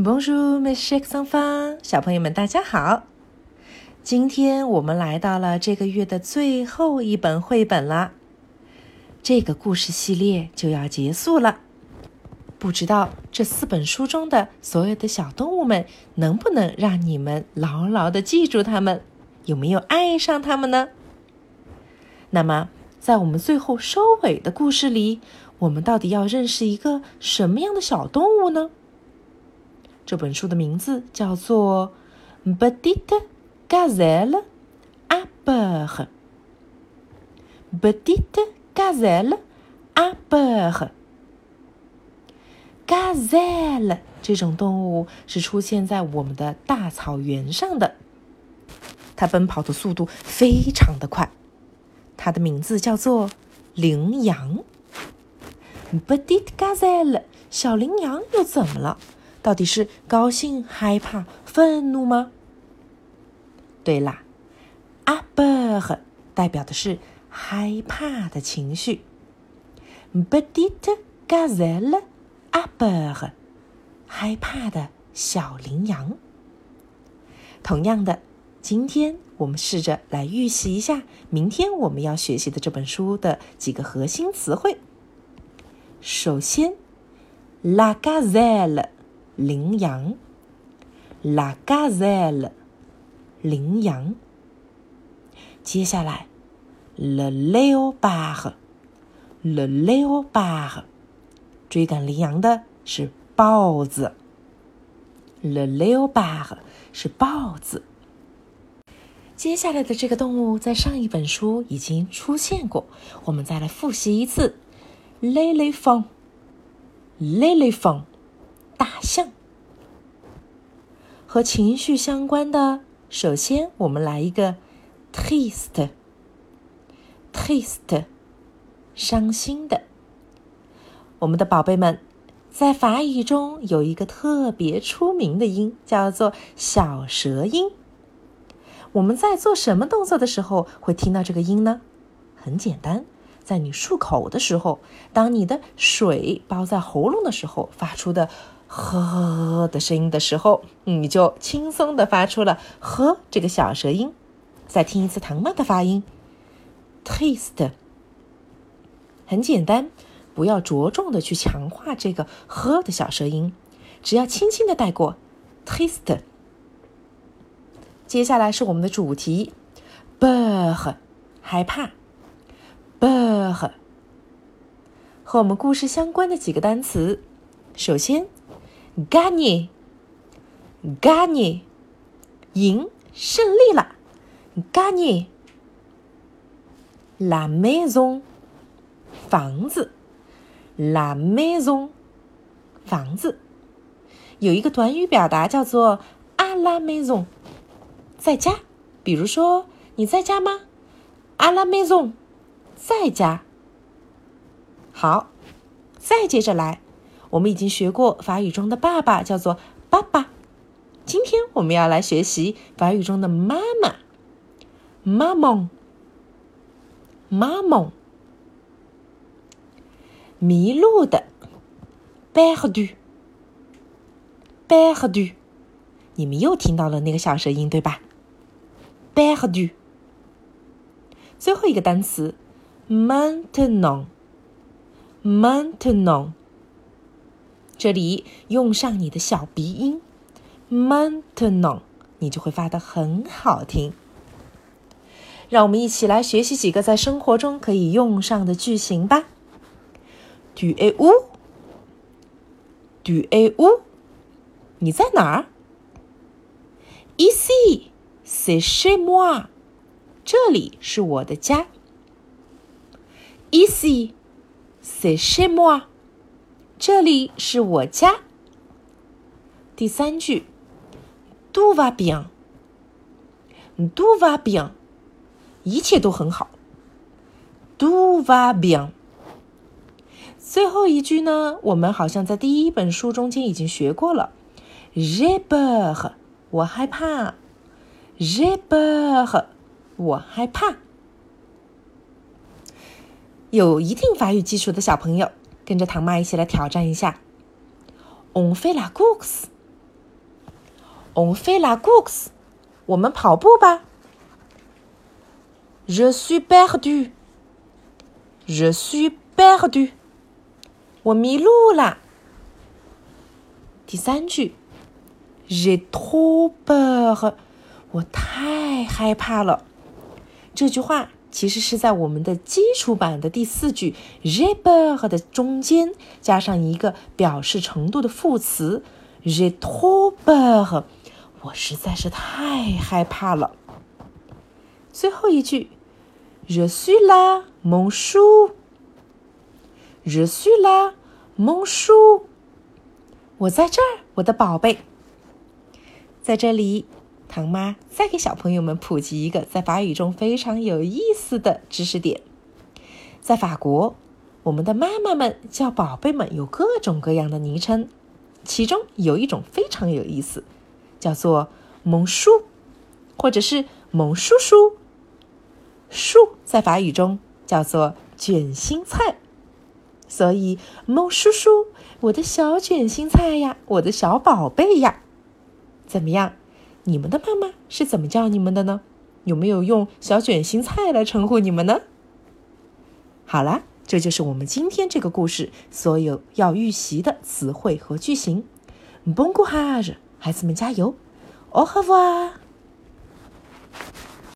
Bonjour, mes chers enfants，小朋友们，大家好。今天我们来到了这个月的最后一本绘本啦，这个故事系列就要结束了。不知道这四本书中的所有的小动物们能不能让你们牢牢的记住它们，有没有爱上它们呢？那么，在我们最后收尾的故事里，我们到底要认识一个什么样的小动物呢？这本书的名字叫做《Petite Gazelle à peur》。Petite Gazelle à peur。Gazelle 这种动物是出现在我们的大草原上的，它奔跑的速度非常的快。它的名字叫做羚羊。Petite Gazelle，小羚羊又怎么了？到底是高兴、害怕、愤怒吗？对啦，a peur 代表的是害怕的情绪。Petite Gazelle a peur，害怕的小羚羊。同样的，今天我们试着来预习一下明天我们要学习的这本书的几个核心词汇。首先，la gazelle。羚羊，la gazelle，羚羊。接下来，le léopard，le léopard，追赶羚羊的是豹子。le léopard 是豹子。接下来的这个动物在上一本书已经出现过，我们再来复习一次：l'éléphant，l'éléphant。大象和情绪相关的，首先我们来一个 triste，triste，伤心的。我们的宝贝们，在法语中有一个特别出名的音，叫做小舌音。我们在做什么动作的时候会听到这个音呢？很简单，在你漱口的时候，当你的水包在喉咙的时候发出的。呵的声音的时候，你就轻松的发出了呵这个小舌音。再听一次唐妈的发音，taste。很简单，不要着重的去强化这个呵的小舌音，只要轻轻的带过，taste。接下来是我们的主题，be，害怕，peur。和我们故事相关的几个单词，首先。，gagne，gagne，赢，胜利了。，gagne。la maison，房子，la maison，房子。有一个短语表达叫做 à la maison，在家。比如说，你在家吗？à la maison，在家。好，再接着来。我们已经学过法语中的爸爸叫做爸爸，今天我们要来学习法语中的妈妈，妈妈，妈妈，迷路的，perdu，perdu，你们又听到了那个小舌音对吧？perdu，最后一个单词，maintenant，maintenant。这里用上你的小鼻音，maintenant，你就会发的很好听。让我们一起来学习几个在生活中可以用上的句型吧。Tu es où？Tu es où？你在哪儿？Ici，c'est chez moi。这里是我的家。Ici，c'est chez moi。这里是我家。第三句，tout va bien，tout va bien，一切都很好。tout va bien。最后一句呢，我们好像在第一本书中间已经学过了。j'ai peur，我害怕。j'ai peur，我害怕。有一定法语基础的小朋友。跟着唐妈一起来挑战一下。On fait la course，On fait la course，我们跑步吧。Je suis perdu。Je suis perdu。我迷路了。第三句，J'ai trop peur。我太害怕了。这句话其实是在我们的基础版的第四句 j'ai peur 的中间加上一个表示程度的副词 j'ai trop peur。我实在是太害怕了。最后一句，Je suis là, mon chou。Je suis là, mon chou。我在这儿，我的宝贝。在这里，唐妈再给小朋友们普及一个在法语中非常有意思的知识点：在法国，我们的妈妈们叫宝贝们有各种各样的昵称，其中有一种非常有意思。叫做蒙叔，或者是蒙叔叔。叔在法语中叫做卷心菜，所以蒙叔叔，我的小卷心菜呀，我的小宝贝呀，怎么样？你们的妈妈是怎么叫你们的呢？有没有用小卷心菜来称呼你们呢？好啦，这就是我们今天这个故事所有要预习的词汇和句型。Bon courage！孩子们加油！Au revoir。